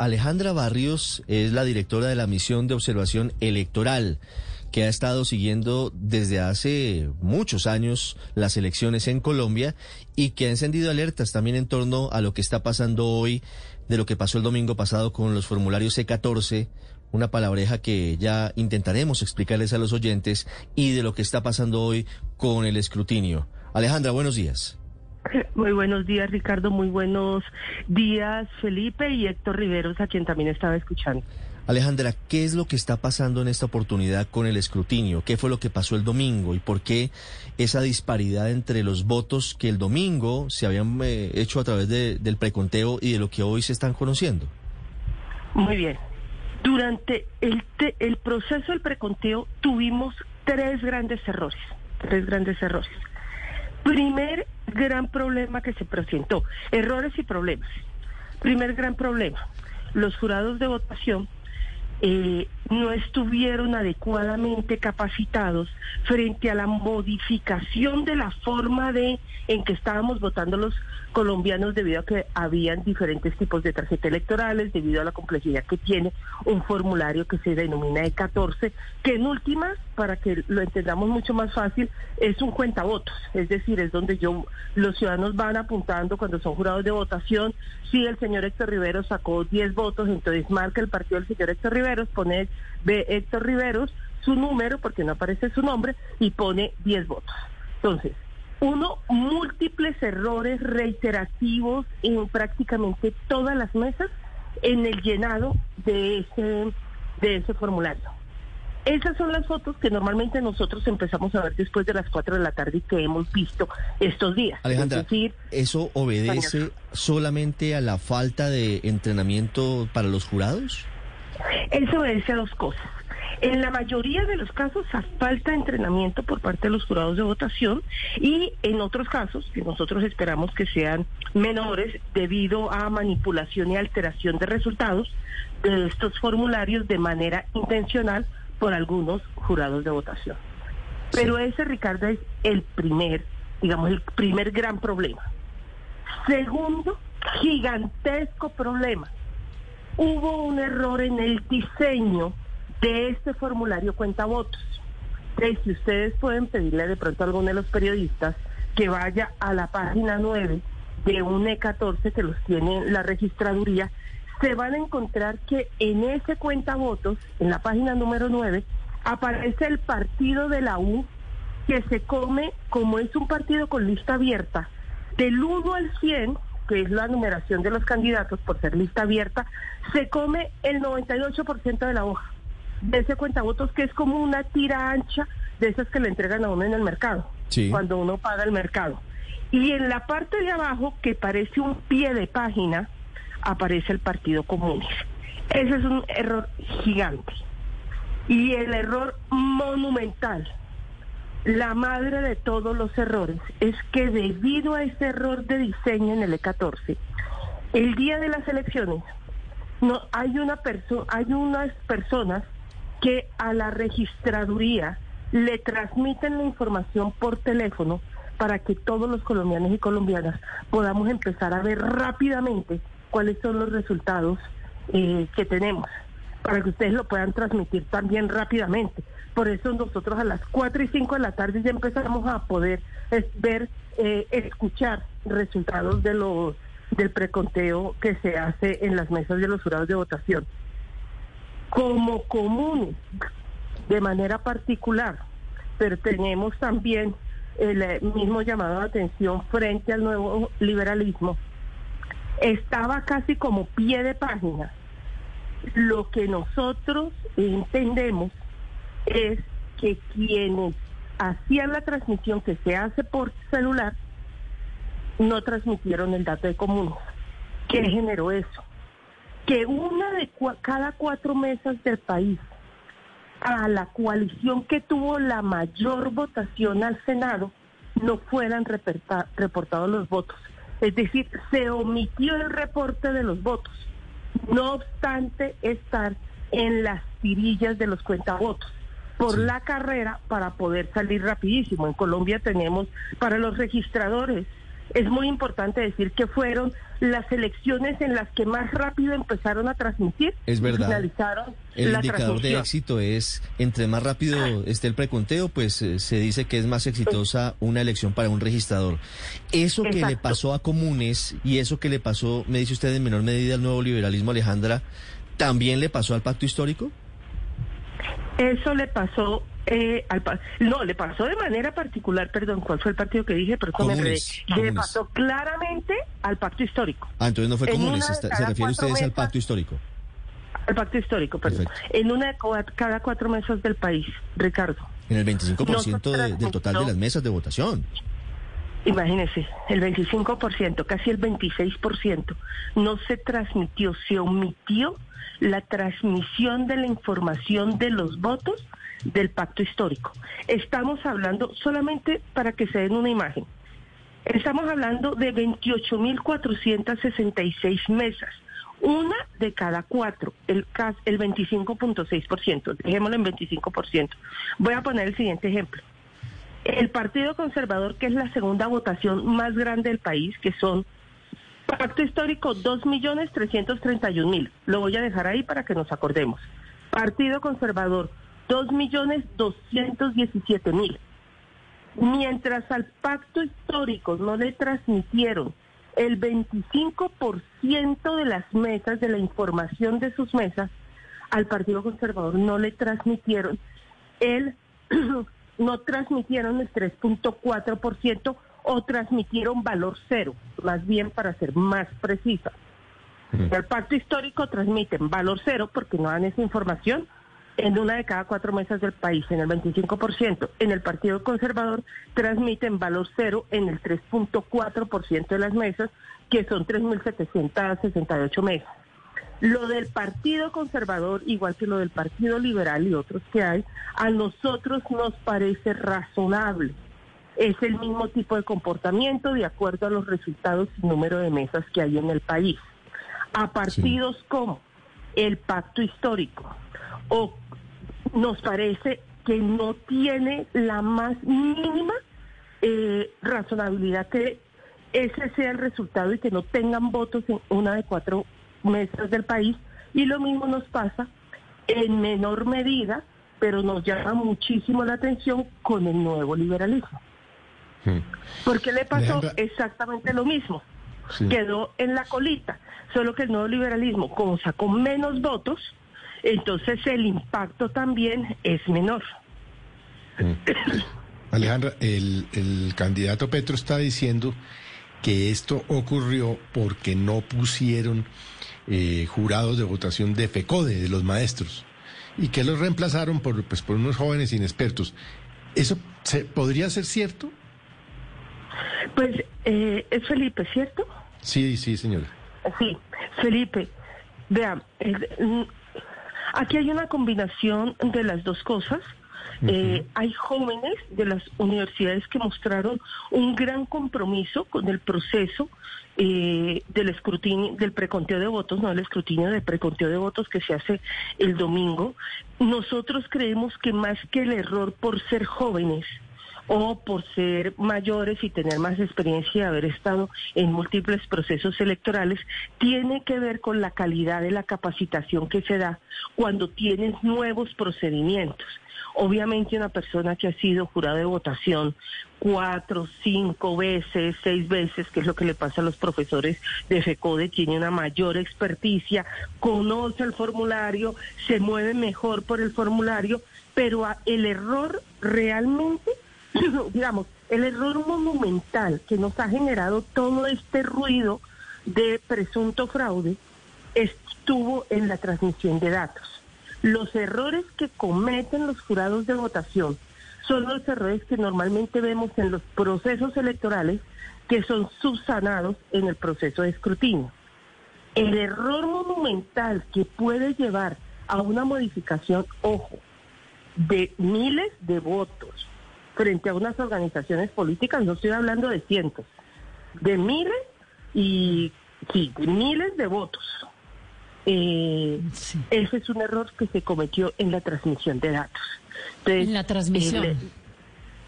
Alejandra Barrios es la directora de la misión de observación electoral que ha estado siguiendo desde hace muchos años las elecciones en Colombia y que ha encendido alertas también en torno a lo que está pasando hoy, de lo que pasó el domingo pasado con los formularios C14, una palabreja que ya intentaremos explicarles a los oyentes, y de lo que está pasando hoy con el escrutinio. Alejandra, buenos días. Muy buenos días, Ricardo. Muy buenos días, Felipe y Héctor Riveros, a quien también estaba escuchando. Alejandra, ¿qué es lo que está pasando en esta oportunidad con el escrutinio? ¿Qué fue lo que pasó el domingo y por qué esa disparidad entre los votos que el domingo se habían eh, hecho a través del preconteo y de lo que hoy se están conociendo? Muy bien. Durante el, el proceso del preconteo tuvimos tres grandes errores, tres grandes errores. Primer gran problema que se presentó, errores y problemas. Primer gran problema, los jurados de votación eh, no estuvieron adecuadamente capacitados frente a la modificación de la forma de en que estábamos votando los colombianos debido a que habían diferentes tipos de tarjetas electorales, debido a la complejidad que tiene un formulario que se denomina E14, que en últimas, para que lo entendamos mucho más fácil, es un cuentavotos, es decir, es donde yo los ciudadanos van apuntando cuando son jurados de votación, si el señor Héctor Rivero sacó 10 votos, entonces marca el partido del señor Héctor Riveros, pone ve Héctor Riveros su número, porque no aparece su nombre, y pone 10 votos. Entonces, uno, múltiples errores reiterativos en prácticamente todas las mesas en el llenado de ese, de ese formulario. Esas son las fotos que normalmente nosotros empezamos a ver después de las 4 de la tarde y que hemos visto estos días. Alejandra, ¿eso obedece solamente a la falta de entrenamiento para los jurados? Eso obedece a dos cosas. En la mayoría de los casos a falta de entrenamiento por parte de los jurados de votación y en otros casos, que nosotros esperamos que sean menores, debido a manipulación y alteración de resultados de estos formularios de manera intencional por algunos jurados de votación. Pero ese, Ricardo, es el primer, digamos, el primer gran problema. Segundo, gigantesco problema. Hubo un error en el diseño de este formulario cuenta votos. si ustedes pueden pedirle de pronto a alguno de los periodistas que vaya a la página 9 de un E14 que los tiene la registraduría, se van a encontrar que en ese cuenta votos, en la página número 9, aparece el partido de la U que se come, como es un partido con lista abierta, del 1 al 100, que es la numeración de los candidatos por ser lista abierta, se come el 98% de la hoja de ese cuentavotos que es como una tira ancha de esas que le entregan a uno en el mercado, cuando uno paga el mercado. Y en la parte de abajo, que parece un pie de página, aparece el Partido Comunista. Ese es un error gigante. Y el error monumental, la madre de todos los errores, es que debido a ese error de diseño en el E14, el día de las elecciones, no hay una hay unas personas que a la registraduría le transmiten la información por teléfono para que todos los colombianos y colombianas podamos empezar a ver rápidamente cuáles son los resultados eh, que tenemos, para que ustedes lo puedan transmitir también rápidamente. Por eso nosotros a las 4 y 5 de la tarde ya empezamos a poder ver, eh, escuchar resultados de los del preconteo que se hace en las mesas de los jurados de votación como comunes de manera particular, pero tenemos también el eh, mismo llamado de atención frente al nuevo liberalismo, estaba casi como pie de página. Lo que nosotros entendemos es que quienes hacían la transmisión que se hace por celular no transmitieron el dato de comunes. ¿Qué generó eso? que una de cada cuatro mesas del país a la coalición que tuvo la mayor votación al Senado no fueran reportados los votos. Es decir, se omitió el reporte de los votos, no obstante estar en las tirillas de los cuentavotos por la carrera para poder salir rapidísimo. En Colombia tenemos para los registradores es muy importante decir que fueron las elecciones en las que más rápido empezaron a transmitir. Es verdad. Finalizaron el la indicador de éxito es, entre más rápido esté el preconteo, pues eh, se dice que es más exitosa una elección para un registrador. Eso que le pasó a comunes y eso que le pasó, me dice usted en menor medida al nuevo liberalismo, Alejandra, ¿también le pasó al pacto histórico? Eso le pasó eh, al pa- no, le pasó de manera particular, perdón, ¿cuál fue el partido que dije? Pero me. Comunes, Le comunes. pasó claramente al pacto histórico. Ah, entonces no fue En comunes, está- se refiere ustedes al pacto histórico. Al pacto histórico, perdón. Perfecto. En una de cada cuatro mesas del país, Ricardo. En el 25% Nosotras de- del total de las mesas de votación. Imagínese, el 25%, casi el 26%, no se transmitió, se omitió la transmisión de la información de los votos del pacto histórico. Estamos hablando, solamente para que se den una imagen, estamos hablando de 28.466 mesas, una de cada cuatro, el, el 25.6%, dejémoslo en 25%. Voy a poner el siguiente ejemplo. El Partido Conservador, que es la segunda votación más grande del país, que son Pacto Histórico 2.331.000. Lo voy a dejar ahí para que nos acordemos. Partido Conservador 2.217.000. Mientras al Pacto Histórico no le transmitieron el 25% de las mesas, de la información de sus mesas, al Partido Conservador no le transmitieron el no transmitieron el 3.4% o transmitieron valor cero, más bien para ser más precisa. El pacto histórico transmiten valor cero porque no dan esa información en una de cada cuatro mesas del país, en el 25%. En el Partido Conservador transmiten valor cero en el 3.4% de las mesas, que son 3.768 mesas. Lo del Partido Conservador, igual que lo del Partido Liberal y otros que hay, a nosotros nos parece razonable. Es el mismo tipo de comportamiento de acuerdo a los resultados y número de mesas que hay en el país. A partidos como el Pacto Histórico o nos parece que no tiene la más mínima eh, razonabilidad que ese sea el resultado y que no tengan votos en una de cuatro mesas del país. Y lo mismo nos pasa en menor medida, pero nos llama muchísimo la atención con el nuevo liberalismo. Porque le pasó exactamente lo mismo. Sí. Quedó en la colita, solo que el nuevo liberalismo, como sacó menos votos, entonces el impacto también es menor. Alejandra, el, el candidato Petro está diciendo que esto ocurrió porque no pusieron eh, jurados de votación de FECODE, de los maestros, y que los reemplazaron por, pues, por unos jóvenes inexpertos. ¿Eso se, podría ser cierto? Pues eh, es Felipe, ¿cierto? Sí, sí, señora. Sí, Felipe, vean, el- mm, aquí hay una combinación de las dos cosas. Eh, hay jóvenes de las universidades que mostraron un gran compromiso con el proceso eh, del escrutinio, del preconteo de votos, no el escrutinio del preconteo de votos que se hace el domingo. Nosotros creemos que más que el error por ser jóvenes, o por ser mayores y tener más experiencia y haber estado en múltiples procesos electorales, tiene que ver con la calidad de la capacitación que se da cuando tienes nuevos procedimientos. Obviamente una persona que ha sido jurado de votación cuatro, cinco veces, seis veces, que es lo que le pasa a los profesores de FECODE, tiene una mayor experticia, conoce el formulario, se mueve mejor por el formulario, pero el error realmente digamos, el error monumental que nos ha generado todo este ruido de presunto fraude estuvo en la transmisión de datos. Los errores que cometen los jurados de votación son los errores que normalmente vemos en los procesos electorales que son subsanados en el proceso de escrutinio. El error monumental que puede llevar a una modificación, ojo, de miles de votos frente a unas organizaciones políticas, no estoy hablando de cientos, de miles y sí, de miles de votos. Eh, Sí. Ese es un error que se cometió en la transmisión de datos. Entonces, En la transmisión. eh,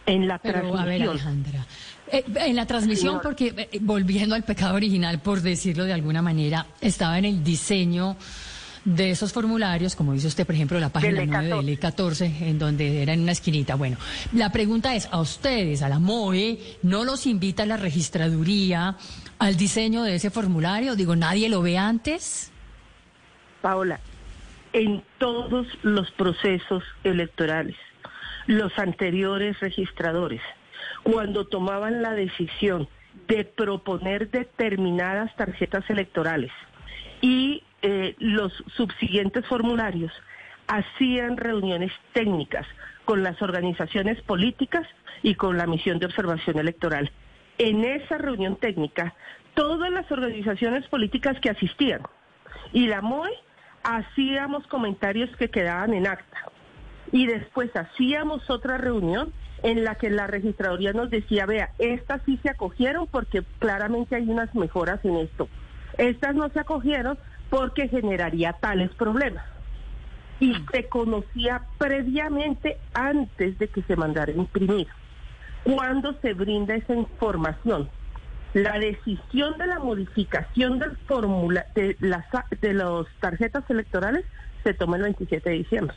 En la Pero, transmisión. a ver, Alejandra. eh, en la transmisión, Señor. porque eh, volviendo al pecado original, por decirlo de alguna manera, estaba en el diseño de esos formularios, como dice usted, por ejemplo, la página Del 9 del E14, en donde era en una esquinita. Bueno, la pregunta es, a ustedes, a la MOE, ¿no los invita la registraduría al diseño de ese formulario? Digo, ¿nadie lo ve antes? Paola, en todos los procesos electorales, los anteriores registradores, cuando tomaban la decisión de proponer determinadas tarjetas electorales y eh, los subsiguientes formularios, hacían reuniones técnicas con las organizaciones políticas y con la misión de observación electoral. En esa reunión técnica, todas las organizaciones políticas que asistían y la MOE hacíamos comentarios que quedaban en acta. Y después hacíamos otra reunión en la que la registraduría nos decía, vea, estas sí se acogieron porque claramente hay unas mejoras en esto. Estas no se acogieron porque generaría tales problemas. Y se conocía previamente antes de que se mandara a imprimir. Cuando se brinda esa información, la decisión de la modificación del formula de las de las tarjetas electorales se toma el 27 de diciembre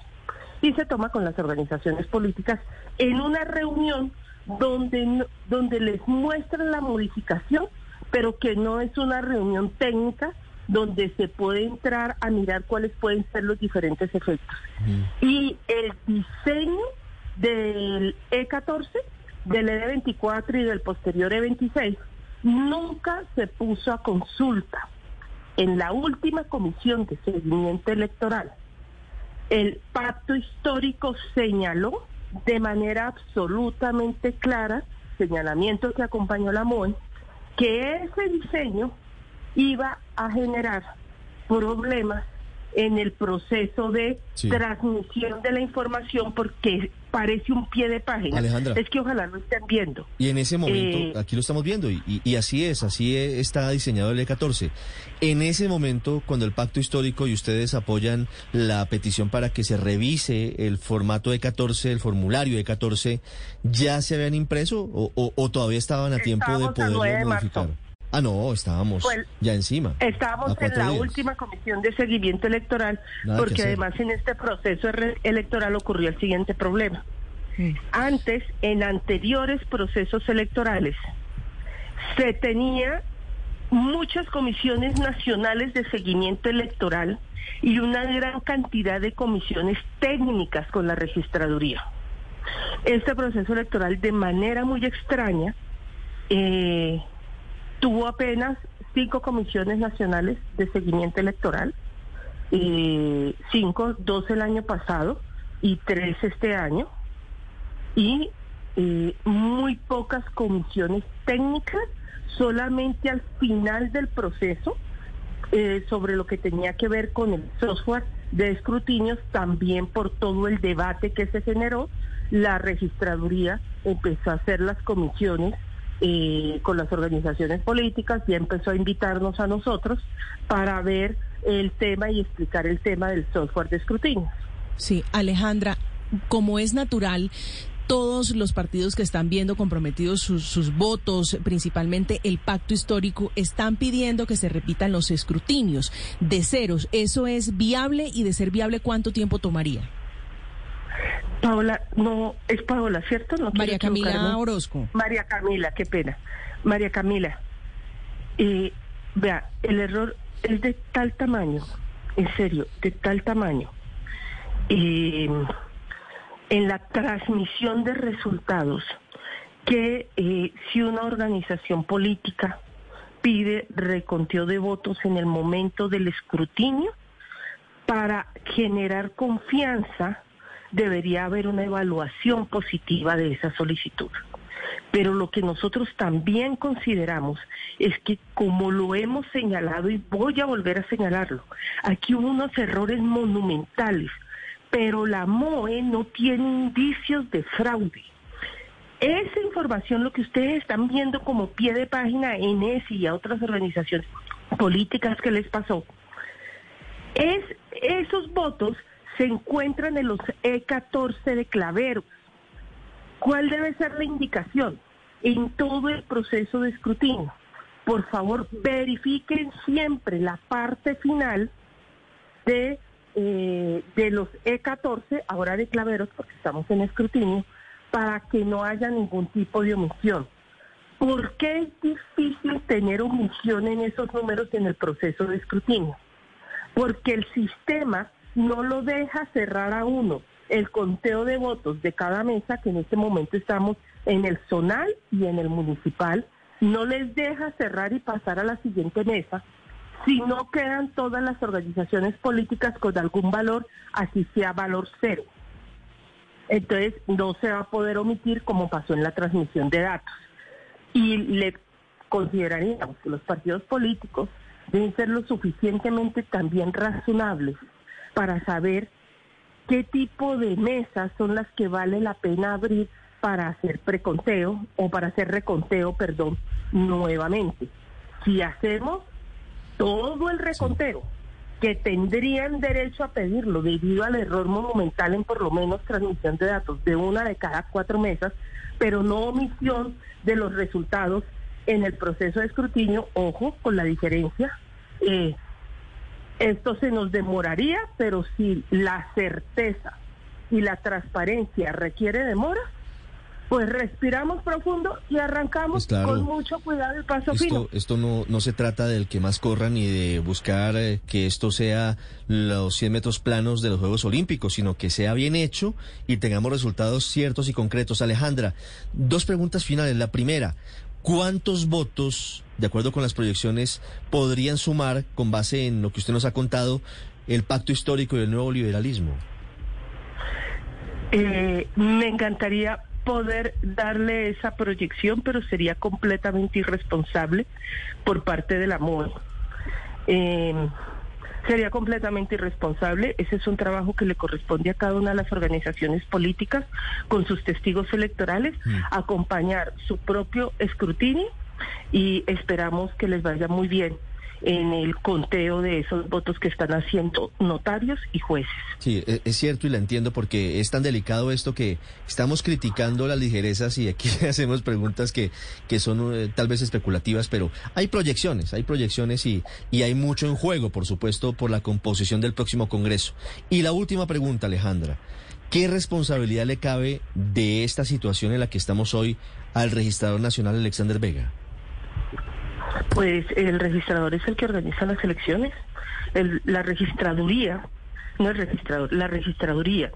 y se toma con las organizaciones políticas en una reunión donde donde les muestran la modificación, pero que no es una reunión técnica donde se puede entrar a mirar cuáles pueden ser los diferentes efectos. Y el diseño del E14, del E24 y del posterior E26 nunca se puso a consulta. En la última comisión de seguimiento electoral, el pacto histórico señaló de manera absolutamente clara, señalamiento que acompañó la MOE, que ese diseño iba a generar problemas en el proceso de Sí. transmisión de la información porque parece un pie de página. Alejandra. Es que ojalá lo estén viendo. Y en ese momento, Eh, aquí lo estamos viendo, y, y- y así es, así e- está diseñado el E14. En ese momento, cuando el pacto histórico y ustedes apoyan la petición para que se revise el formato E14, el formulario E14, ¿ya se habían impreso o, o- o todavía estaban a tiempo de Estábamos a 9 poderlo de modificar? marzo. Ah, no, estábamos el- ya encima. Estábamos en la días. última comisión de seguimiento electoral Nada porque además en este proceso electoral ocurrió el siguiente problema. Antes, en anteriores procesos electorales, se tenía muchas comisiones nacionales de seguimiento electoral y una gran cantidad de comisiones técnicas con la registraduría. Este proceso electoral, de manera muy extraña, eh, tuvo apenas cinco comisiones nacionales de seguimiento electoral, eh, cinco, dos el año pasado y tres este año, y eh, muy pocas comisiones técnicas, solamente al final del proceso, eh, sobre lo que tenía que ver con el software de escrutinios, también por todo el debate que se generó, la registraduría empezó a hacer las comisiones eh, con las organizaciones políticas y empezó a invitarnos a nosotros para ver el tema y explicar el tema del software de escrutinio. Sí, Alejandra, como es natural, todos los partidos que están viendo comprometidos sus, sus votos, principalmente el pacto histórico, están pidiendo que se repitan los escrutinios de ceros. ¿Eso es viable y de ser viable cuánto tiempo tomaría? Paola, no, es Paola, ¿cierto? No María Camila. Orozco. María Camila, qué pena. María Camila, eh, vea, el error es de tal tamaño, en serio, de tal tamaño, eh, en la transmisión de resultados, que eh, si una organización política pide reconteo de votos en el momento del escrutinio, para generar confianza debería haber una evaluación positiva de esa solicitud. Pero lo que nosotros también consideramos es que como lo hemos señalado y voy a volver a señalarlo, aquí hubo unos errores monumentales, pero la MOE no tiene indicios de fraude. Esa información, lo que ustedes están viendo como pie de página en ESI y a otras organizaciones políticas que les pasó, es esos votos se encuentran en los E14 de Clavero. ¿Cuál debe ser la indicación en todo el proceso de escrutinio? Por favor, verifiquen siempre la parte final de, eh, de los E14, ahora de claveros, porque estamos en escrutinio, para que no haya ningún tipo de omisión. ¿Por qué es difícil tener omisión en esos números en el proceso de escrutinio? Porque el sistema no lo deja cerrar a uno el conteo de votos de cada mesa, que en este momento estamos en el zonal y en el municipal, no les deja cerrar y pasar a la siguiente mesa si no quedan todas las organizaciones políticas con algún valor, así sea valor cero. Entonces no se va a poder omitir como pasó en la transmisión de datos. Y le consideraríamos que los partidos políticos deben ser lo suficientemente también razonables para saber qué tipo de mesas son las que vale la pena abrir para hacer preconteo o para hacer reconteo, perdón, nuevamente. Si hacemos todo el reconteo, que tendrían derecho a pedirlo debido al error monumental en por lo menos transmisión de datos de una de cada cuatro mesas, pero no omisión de los resultados en el proceso de escrutinio, ojo con la diferencia, eh, esto se nos demoraría, pero si la certeza y la transparencia requiere demora, pues respiramos profundo y arrancamos pues con mucho cuidado el paso esto, fino. Esto no, no se trata del que más corra ni de buscar eh, que esto sea los 100 metros planos de los Juegos Olímpicos, sino que sea bien hecho y tengamos resultados ciertos y concretos. Alejandra, dos preguntas finales. La primera, ¿cuántos votos, de acuerdo con las proyecciones, podrían sumar, con base en lo que usted nos ha contado, el pacto histórico y el nuevo liberalismo? Eh, me encantaría poder darle esa proyección, pero sería completamente irresponsable por parte de la MOE. Eh, sería completamente irresponsable. Ese es un trabajo que le corresponde a cada una de las organizaciones políticas con sus testigos electorales, mm. acompañar su propio escrutinio y esperamos que les vaya muy bien en el conteo de esos votos que están haciendo notarios y jueces. Sí, e, es cierto y la entiendo porque es tan delicado esto que estamos criticando las ligerezas y aquí hacemos preguntas que, que son eh, tal vez especulativas, pero hay proyecciones, hay proyecciones y, y hay mucho en juego, por supuesto, por la composición del próximo Congreso. Y la última pregunta, Alejandra. ¿Qué responsabilidad le cabe de esta situación en la que estamos hoy al registrador nacional Alexander Vega? Pues el registrador es el que organiza las elecciones. la registraduría, no el registrador, la registraduría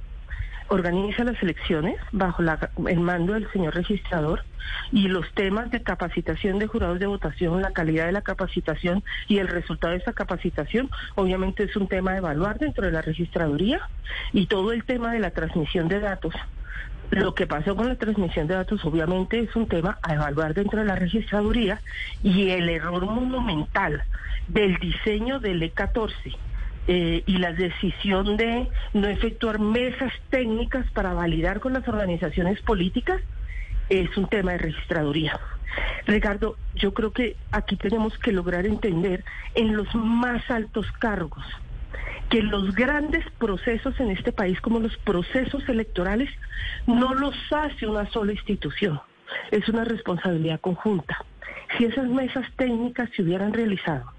organiza las elecciones bajo el mando del señor registrador y los temas de capacitación de jurados de votación, la calidad de la capacitación y el resultado de esa capacitación, obviamente es un tema a evaluar dentro de la registraduría y todo el tema de la transmisión de datos lo que pasó con la transmisión de datos obviamente es un tema a evaluar dentro de la registraduría y el error monumental del diseño del E14 eh, y la decisión de no efectuar mesas técnicas para validar con las organizaciones políticas es un tema de registraduría. Ricardo, yo creo que aquí tenemos que lograr entender en los más altos cargos que los grandes procesos en este país, como los procesos electorales, no los hace una sola institución, es una responsabilidad conjunta. Si esas mesas técnicas se hubieran realizado,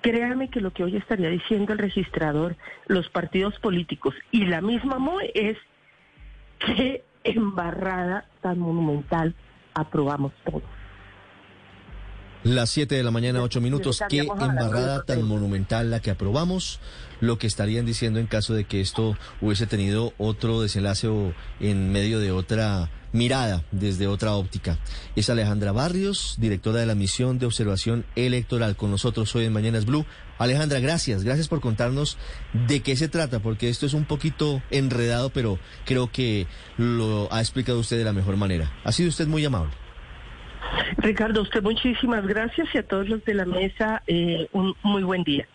créame que lo que hoy estaría diciendo el registrador, los partidos políticos y la misma MOE es que embarrada tan monumental aprobamos todos. Las 7 de la mañana, 8 minutos. Qué embarrada tan monumental la que aprobamos. Lo que estarían diciendo en caso de que esto hubiese tenido otro desenlace o en medio de otra mirada, desde otra óptica. Es Alejandra Barrios, directora de la misión de observación electoral. Con nosotros hoy en Mañanas Blue. Alejandra, gracias. Gracias por contarnos de qué se trata, porque esto es un poquito enredado, pero creo que lo ha explicado usted de la mejor manera. Ha sido usted muy amable. Ricardo, usted muchísimas gracias y a todos los de la mesa eh, un muy buen día.